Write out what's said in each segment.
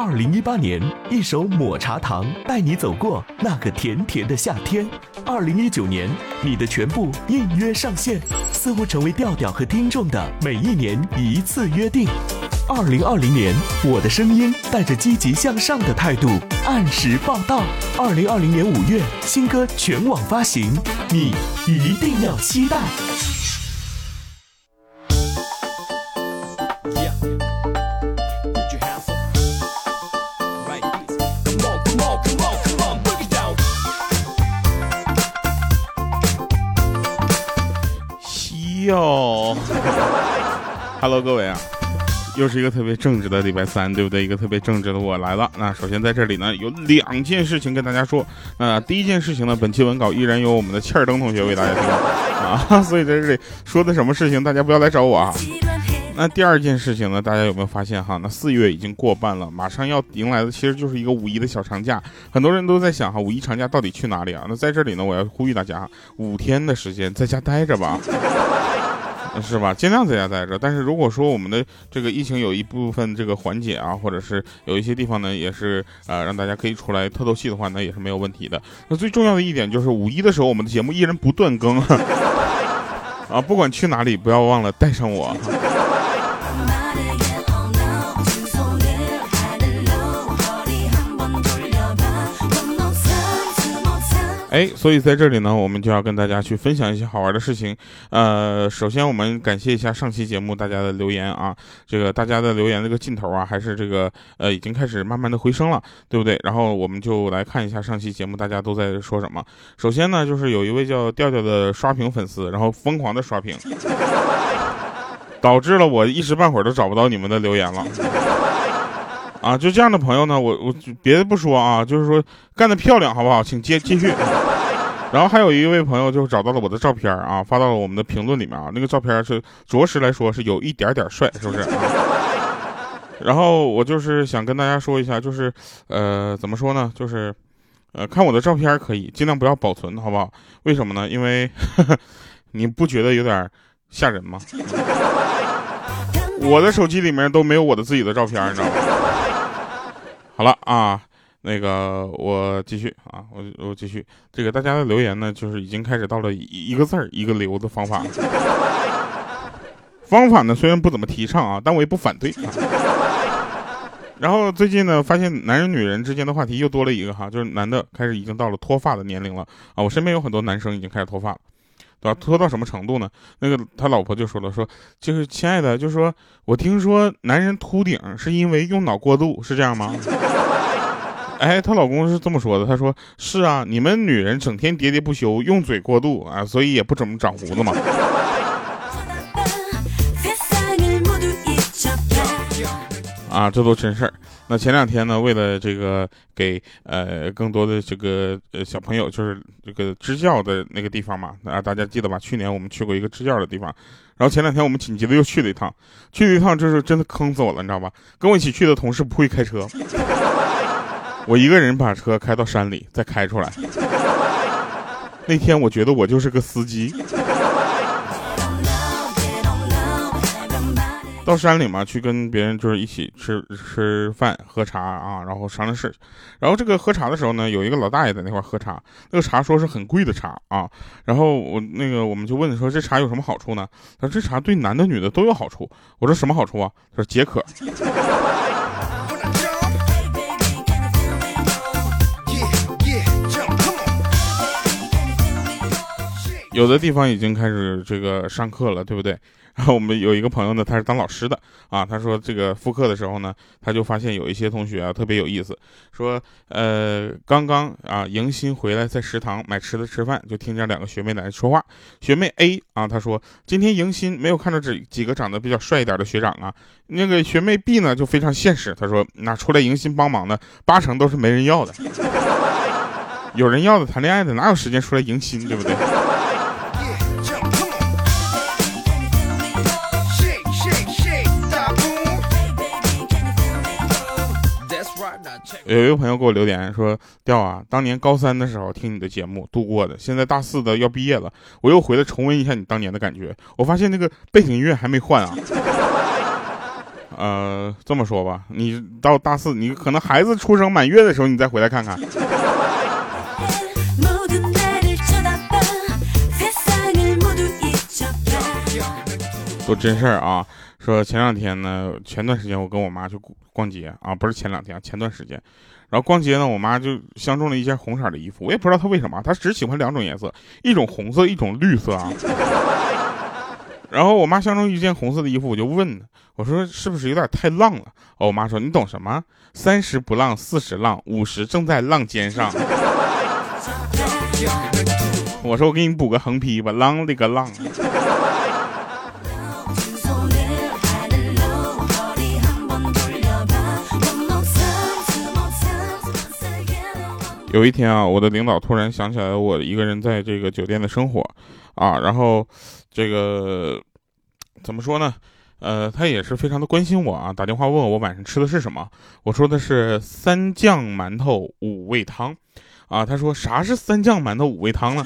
二零一八年，一首抹茶糖带你走过那个甜甜的夏天。二零一九年，你的全部应约上线，似乎成为调调和听众的每一年一次约定。二零二零年，我的声音带着积极向上的态度按时报道。二零二零年五月，新歌全网发行，你一定要期待。哟，Hello，各位啊，又是一个特别正直的礼拜三，对不对？一个特别正直的我来了。那首先在这里呢，有两件事情跟大家说。那第一件事情呢，本期文稿依然由我们的切尔登同学为大家提供啊，所以在这里说的什么事情，大家不要来找我啊。那第二件事情呢，大家有没有发现哈？那四月已经过半了，马上要迎来的其实就是一个五一的小长假。很多人都在想哈，五一长假到底去哪里啊？那在这里呢，我要呼吁大家，五天的时间在家待着吧，是吧？尽量在家待着。但是如果说我们的这个疫情有一部分这个缓解啊，或者是有一些地方呢，也是呃让大家可以出来透透气的话，那也是没有问题的。那最重要的一点就是五一的时候，我们的节目依然不断更啊，不管去哪里，不要忘了带上我。哎，所以在这里呢，我们就要跟大家去分享一些好玩的事情。呃，首先我们感谢一下上期节目大家的留言啊，这个大家的留言这个劲头啊，还是这个呃已经开始慢慢的回升了，对不对？然后我们就来看一下上期节目大家都在说什么。首先呢，就是有一位叫调调的刷屏粉丝，然后疯狂的刷屏，导致了我一时半会儿都找不到你们的留言了。啊，就这样的朋友呢，我我别的不说啊，就是说干得漂亮，好不好？请接继续。然后还有一位朋友就找到了我的照片啊，发到了我们的评论里面啊。那个照片是着实来说是有一点点帅，是不是？然后我就是想跟大家说一下，就是呃，怎么说呢？就是呃，看我的照片可以尽量不要保存，好不好？为什么呢？因为 你不觉得有点吓人吗？我的手机里面都没有我的自己的照片，你知道吗？好了啊。那个我继续啊，我我继续。这个大家的留言呢，就是已经开始到了一个字儿一个留的方法。方法呢虽然不怎么提倡啊，但我也不反对。然后最近呢，发现男人女人之间的话题又多了一个哈，就是男的开始已经到了脱发的年龄了啊。我身边有很多男生已经开始脱发了，对吧？拖到什么程度呢？那个他老婆就说了，说就是亲爱的，就是说我听说男人秃顶是因为用脑过度，是这样吗？哎，她老公是这么说的，他说是啊，你们女人整天喋喋不休，用嘴过度啊，所以也不怎么长胡子嘛。啊，这都真事儿。那前两天呢，为了这个给呃更多的这个呃小朋友，就是这个支教的那个地方嘛，啊，大家记得吧？去年我们去过一个支教的地方，然后前两天我们紧急的又去了一趟，去了一趟，这是真的坑死我了，你知道吧？跟我一起去的同事不会开车。我一个人把车开到山里，再开出来。那天我觉得我就是个司机。到山里嘛，去跟别人就是一起吃吃饭、喝茶啊，然后商量事。然后这个喝茶的时候呢，有一个老大爷在那块喝茶，那个茶说是很贵的茶啊。然后我那个我们就问说这茶有什么好处呢？他说这茶对男的女的都有好处。我说什么好处啊？他说解渴。有的地方已经开始这个上课了，对不对？然后我们有一个朋友呢，他是当老师的啊。他说这个复课的时候呢，他就发现有一些同学啊特别有意思，说呃刚刚啊迎新回来，在食堂买吃的吃饭，就听见两个学妹在说话。学妹 A 啊，她说今天迎新没有看到这几个长得比较帅一点的学长啊。那个学妹 B 呢就非常现实，她说那出来迎新帮忙的八成都是没人要的，有人要的谈恋爱的哪有时间出来迎新，对不对？有一个朋友给我留言说：“调啊，当年高三的时候听你的节目度过的，现在大四的要毕业了，我又回来重温一下你当年的感觉。我发现那个背景音乐还没换啊，呃，这么说吧，你到大四，你可能孩子出生满月的时候，你再回来看看。都真事儿啊！说前两天呢，前段时间我跟我妈去逛街啊，不是前两天，前段时间，然后逛街呢，我妈就相中了一件红色的衣服，我也不知道她为什么，她只喜欢两种颜色，一种红色，一种绿色啊。然后我妈相中一件红色的衣服，我就问我说是不是有点太浪了？哦，我妈说你懂什么？三十不浪，四十浪，五十正在浪尖上。我说我给你补个横批吧，浪里个浪。有一天啊，我的领导突然想起来我一个人在这个酒店的生活，啊，然后这个怎么说呢？呃，他也是非常的关心我啊，打电话问我晚上吃的是什么。我说的是三酱馒头五味汤，啊，他说啥是三酱馒头五味汤呢？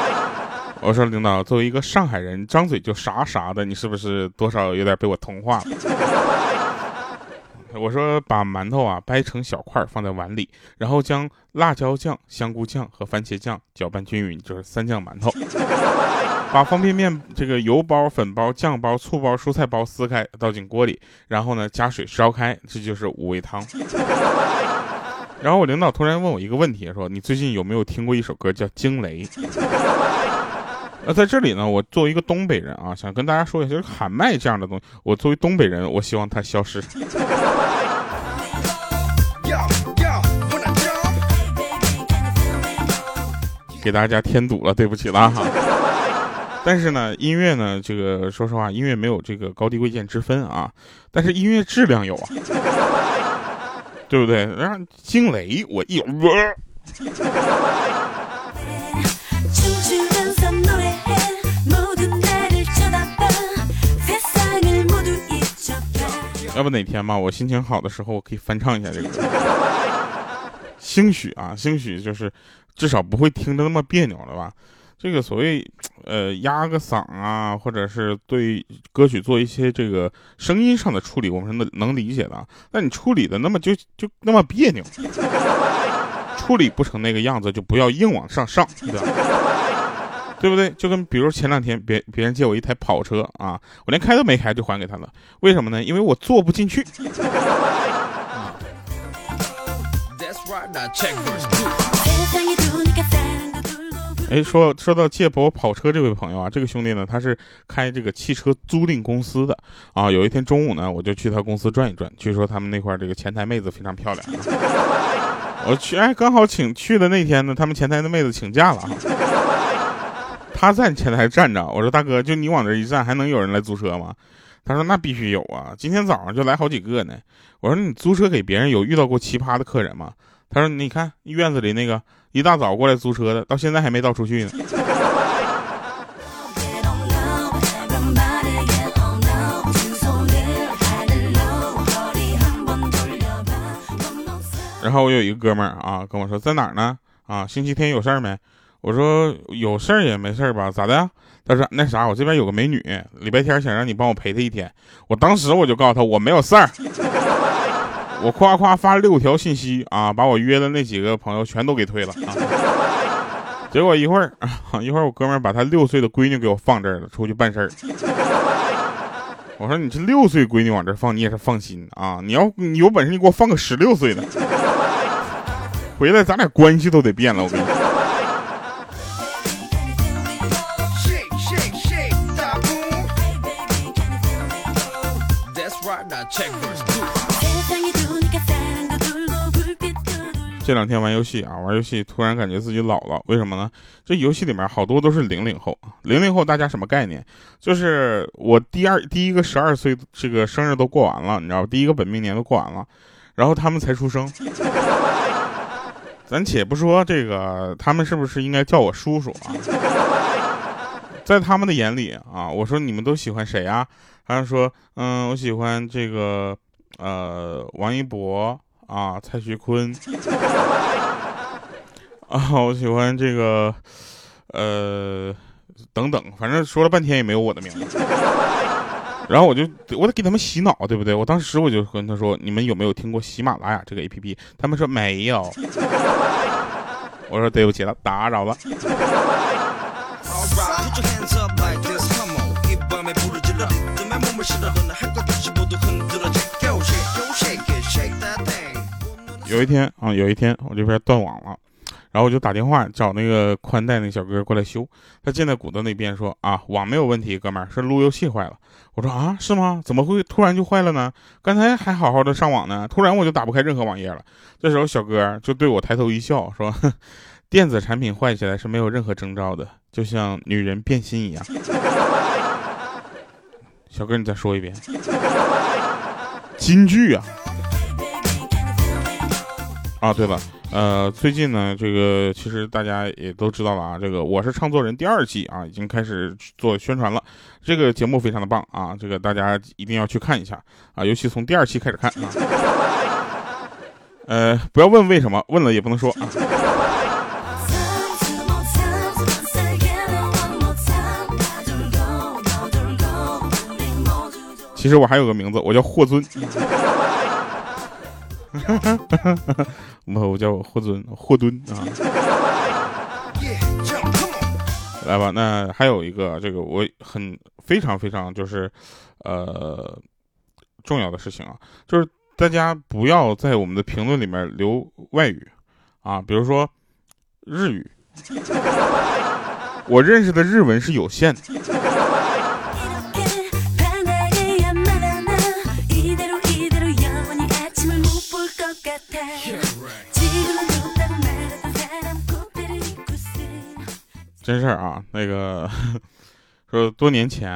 我说领导，作为一个上海人，张嘴就啥啥的，你是不是多少有点被我同化了？我说把馒头啊掰成小块放在碗里，然后将辣椒酱、香菇酱和番茄酱搅拌均匀，就是三酱馒头。把方便面这个油包、粉包、酱包、醋包、蔬菜包撕开，倒进锅里，然后呢加水烧开，这就是五味汤。然后我领导突然问我一个问题，说你最近有没有听过一首歌叫《惊雷》？那在这里呢，我作为一个东北人啊，想跟大家说一下，就是喊麦这样的东西，我作为东北人，我希望它消失。给大家添堵了，对不起了哈。但是呢，音乐呢，这个说实话，音乐没有这个高低贵贱之分啊，但是音乐质量有啊，对不对？然后惊雷，我一要不哪天嘛，我心情好的时候，我可以翻唱一下这个。兴许啊，兴许就是至少不会听着那么别扭了吧。这个所谓呃压个嗓啊，或者是对歌曲做一些这个声音上的处理，我们是能能理解的。那你处理的那么就就那么别扭，处理不成那个样子，就不要硬往上上，对吧？对不对？就跟比如前两天别别人借我一台跑车啊，我连开都没开就还给他了。为什么呢？因为我坐不进去。哎，说说到借我跑车这位朋友啊，这个兄弟呢，他是开这个汽车租赁公司的啊。有一天中午呢，我就去他公司转一转，据说他们那块这个前台妹子非常漂亮。我去，哎，刚好请去的那天呢，他们前台的妹子请假了。他在前台站着，我说大哥，就你往这一站，还能有人来租车吗？他说那必须有啊，今天早上就来好几个呢。我说你租车给别人有遇到过奇葩的客人吗？他说你看院子里那个一大早过来租车的，到现在还没倒出去呢。然后我有一个哥们儿啊跟我说在哪儿呢？啊，星期天有事儿没？我说有事儿也没事儿吧？咋的？他说那啥，我这边有个美女，礼拜天想让你帮我陪她一天。我当时我就告诉他我没有事儿，我夸夸发六条信息啊，把我约的那几个朋友全都给推了啊。结果一会儿 一会儿我哥们把他六岁的闺女给我放这儿了，出去办事儿。我说你这六岁闺女往这儿放，你也是放心啊。你要你有本事，你给我放个十六岁的，回来咱俩关系都得变了。我跟你这两天玩游戏啊，玩游戏突然感觉自己老了，为什么呢？这游戏里面好多都是零零后，零零后大家什么概念？就是我第二第一个十二岁这个生日都过完了，你知道吧？第一个本命年都过完了，然后他们才出生。咱且不说这个，他们是不是应该叫我叔叔啊？在他们的眼里啊，我说你们都喜欢谁啊？他说，嗯，我喜欢这个，呃，王一博。啊，蔡徐坤 啊，我喜欢这个，呃，等等，反正说了半天也没有我的名字。然后我就我得给他们洗脑，对不对？我当时我就跟他说：“你们有没有听过喜马拉雅这个 APP？” 他们说没有。我说对不起了，打扰了。有一天啊，有一天我这边断网了。然后我就打电话找那个宽带那小哥过来修，他建在鼓的那边说啊，网没有问题，哥们儿是路由器坏了。我说啊，是吗？怎么会突然就坏了呢？刚才还好好的上网呢，突然我就打不开任何网页了。这时候小哥就对我抬头一笑，说，电子产品坏起来是没有任何征兆的，就像女人变心一样。小哥，你再说一遍，金句啊！啊，对了。呃，最近呢，这个其实大家也都知道了啊，这个我是唱作人第二季啊，已经开始做宣传了。这个节目非常的棒啊，这个大家一定要去看一下啊，尤其从第二期开始看啊。呃，不要问为什么，问了也不能说啊。其实我还有个名字，我叫霍尊。我叫霍尊，霍敦啊。来吧，那还有一个，这个我很非常非常就是，呃，重要的事情啊，就是大家不要在我们的评论里面留外语啊，比如说日语，我认识的日文是有限的。真事儿啊，那个说多年前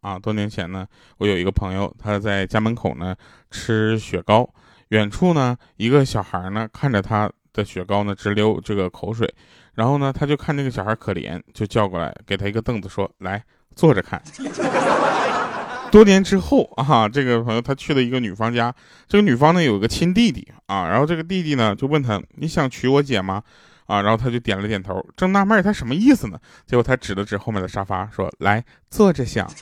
啊，多年前呢，我有一个朋友，他在家门口呢吃雪糕，远处呢一个小孩呢看着他的雪糕呢直流这个口水，然后呢他就看这个小孩可怜，就叫过来给他一个凳子，说来坐着看。多年之后啊，这个朋友他去了一个女方家，这个女方呢有个亲弟弟啊，然后这个弟弟呢就问他，你想娶我姐吗？啊，然后他就点了点头，正纳闷他什么意思呢？结果他指了指后面的沙发，说：“来坐着想。”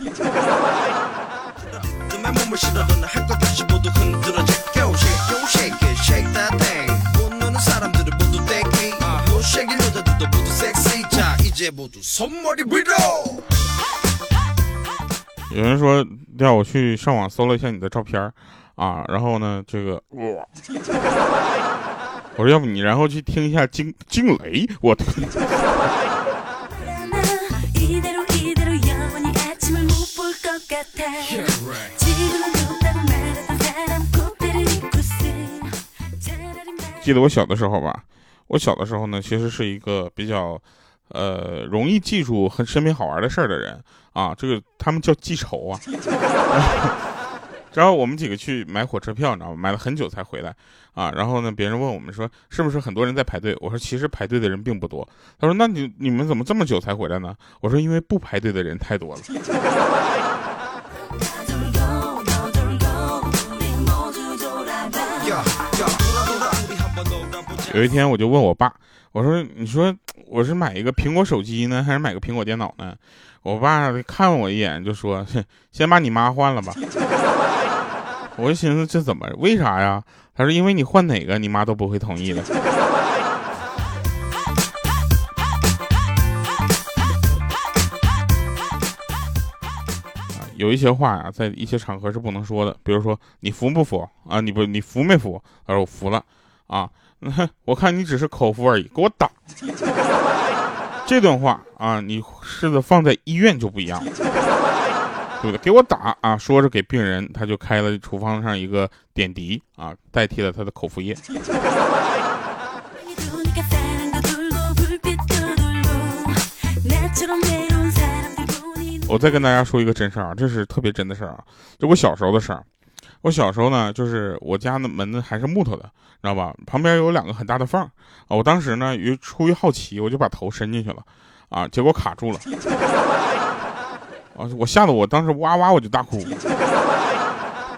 有人说要我去上网搜了一下你的照片啊，然后呢，这个哇。我说要不你然后去听一下惊惊雷，我。记得我小的时候吧，我小的时候呢，其实是一个比较，呃，容易记住和身边好玩的事儿的人啊，这个他们叫记仇啊。然后我们几个去买火车票，你知道吗？买了很久才回来，啊，然后呢，别人问我们说是不是很多人在排队？我说其实排队的人并不多。他说那你你们怎么这么久才回来呢？我说因为不排队的人太多了。有一天我就问我爸，我说你说我是买一个苹果手机呢，还是买个苹果电脑呢？我爸看我一眼就说，先把你妈换了吧。我就寻思这怎么为啥呀？他说因为你换哪个你妈都不会同意的。有一些话呀，在一些场合是不能说的，比如说你服不服啊？你不你服没服？他说我服了啊。我看你只是口服而已，给我打。这段话啊，你试着放在医院就不一样了。给我打啊！说是给病人，他就开了厨房上一个点滴啊，代替了他的口服液。我再跟大家说一个真事儿啊，这是特别真的事儿啊，就我小时候的事儿。我小时候呢，就是我家的门呢还是木头的，知道吧？旁边有两个很大的缝啊。我当时呢，于出于好奇，我就把头伸进去了，啊，结果卡住了。啊！我吓得我当时哇哇我就大哭，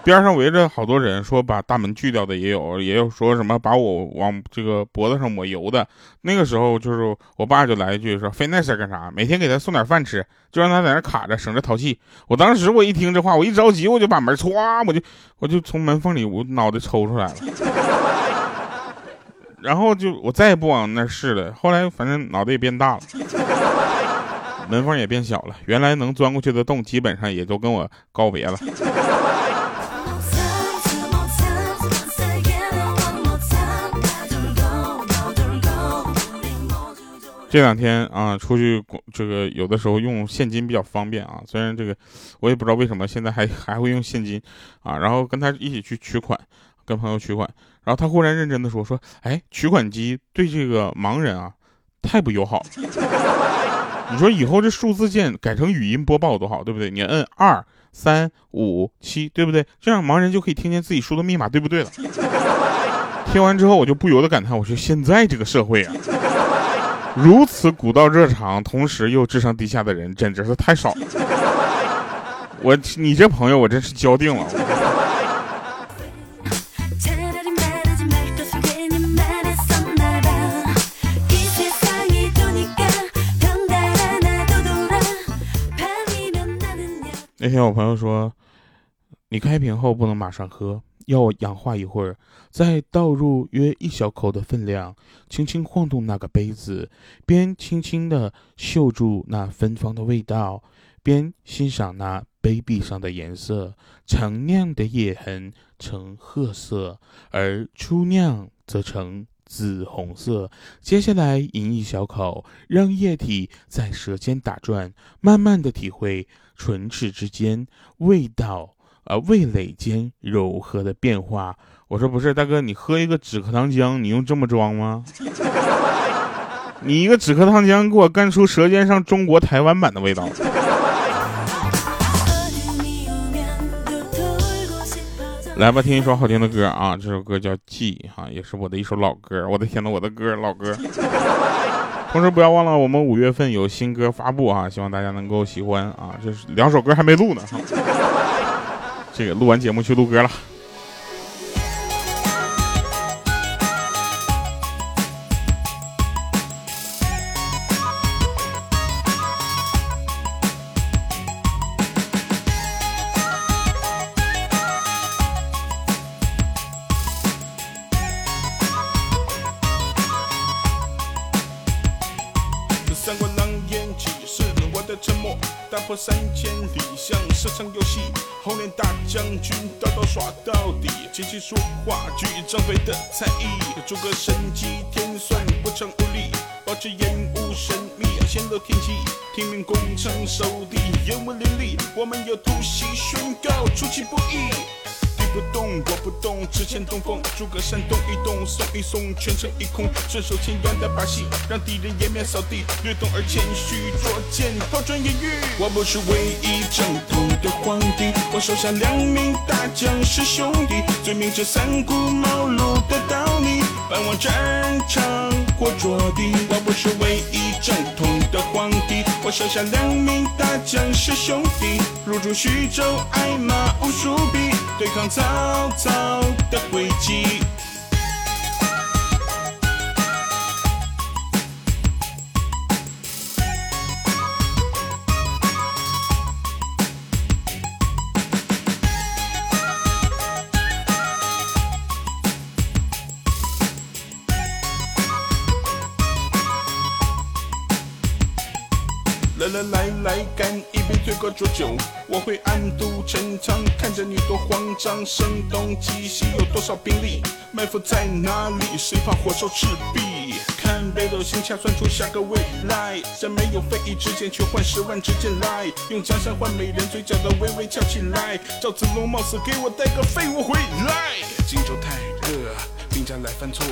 边上围着好多人，说把大门锯掉的也有，也有说什么把我往这个脖子上抹油的。那个时候就是我爸就来一句说：“费那事干啥？每天给他送点饭吃，就让他在那卡着，省着淘气。”我当时我一听这话，我一着急我就把门歘，我就我就从门缝里我脑袋抽出来了，然后就我再也不往那试了。后来反正脑袋也变大了。门缝也变小了，原来能钻过去的洞，基本上也都跟我告别了。这两天啊，出去这个有的时候用现金比较方便啊。虽然这个我也不知道为什么现在还还会用现金啊。然后跟他一起去取款，跟朋友取款，然后他忽然认真的说说，哎，取款机对这个盲人啊太不友好。你说以后这数字键改成语音播报多好，对不对？你摁二三五七，对不对？这样盲人就可以听见自己输的密码，对不对了？听完之后，我就不由得感叹：我说现在这个社会啊，如此古道热肠，同时又智商低下的人，简直是太少了。我你这朋友，我真是交定了。那天我朋友说，你开瓶后不能马上喝，要氧化一会儿，再倒入约一小口的分量，轻轻晃动那个杯子，边轻轻地嗅住那芬芳的味道，边欣赏那杯壁上的颜色。陈酿的液痕呈褐色，而初酿则呈紫红色。接下来饮一小口，让液体在舌尖打转，慢慢的体会。唇齿之间味道，呃，味蕾间柔和的变化。我说不是，大哥，你喝一个止咳糖浆，你用这么装吗？你一个止咳糖浆，给我干出舌尖上中国台湾版的味道。来吧，听一首好听的歌啊！这首歌叫《记》哈，也是我的一首老歌。我的天呐，我的歌，老歌。同时不要忘了，我们五月份有新歌发布啊，希望大家能够喜欢啊。这是两首歌还没录呢，这个录完节目去录歌了。张飞的才艺。诸葛神机天算不成无力，保持烟雾神秘，显露天气。听命攻城守地，烟雾林立。我们有突袭宣告，出其不意。不动，我不动，只欠东风。诸葛山动一动，松一松，全城一空。顺手牵羊的把戏，让敌人颜面扫地。略懂而谦虚，捉剑抛砖引玉。我不是唯一正统的皇帝，我手下两名大将是兄弟，最明这三顾茅庐的道理，半往战场或着地。我不是唯一正统的皇帝，我手下两名大将是兄弟，入驻徐州，挨骂无数笔，对抗曹。曹操的诡来，干一杯醉过浊酒，我会暗度陈仓，看着你多慌张。声东击西，有多少兵力？埋伏在哪里？谁怕火烧赤壁？看北斗星掐算出下个未来，在没有非议之前，却换十万支箭来，用江山换美人，嘴角的微微翘起来。赵子龙冒死给我带个废物回来。荆州太热。兵家来犯错，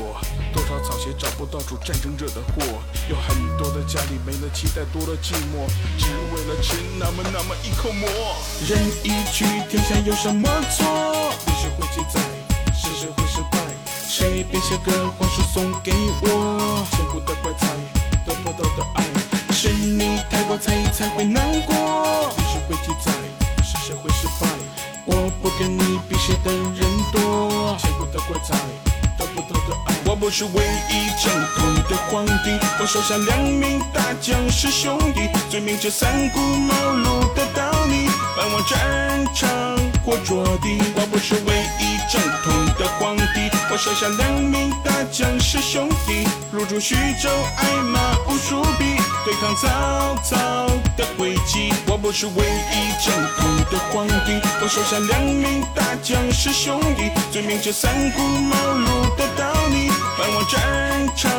多少草鞋找不到主，战争惹的祸。有很多的家里没了期待，多了寂寞，只为了吃那么那么一口馍。人一去，天下有什么错？历史会记载，是谁会失败。谁编写个话术送给我？千古的怪才，得不到的爱，是你太过在意才会难过。历史会记载，是谁会失败。我不跟你比谁我猜得不到的怪才。我是唯一正统的皇帝，我手下两名大将是兄弟，最明着三顾茅庐的道理，奔往战场或着地。我不是唯一正统，我手下两名大将是兄弟，入驻徐州，爱马无数笔，对抗曹操的诡计。我不是唯一正统的皇帝，我手下两名大将是兄弟，最明这三顾茅庐的道理，奔往战场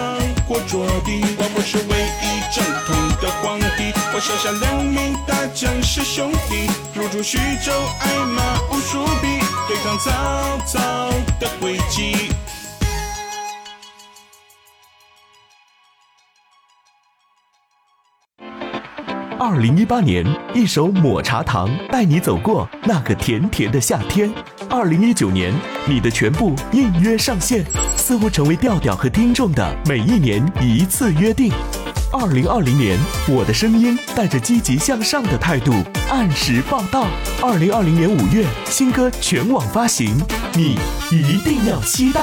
或着地。我不是唯一正统的皇帝，我手下两名大将是兄弟，入驻徐州，爱马无数笔，对抗曹操的诡计。二零一八年，一首抹茶糖带你走过那个甜甜的夏天。二零一九年，你的全部应约上线，似乎成为调调和听众的每一年一次约定。二零二零年，我的声音带着积极向上的态度按时报道。二零二零年五月，新歌全网发行，你一定要期待。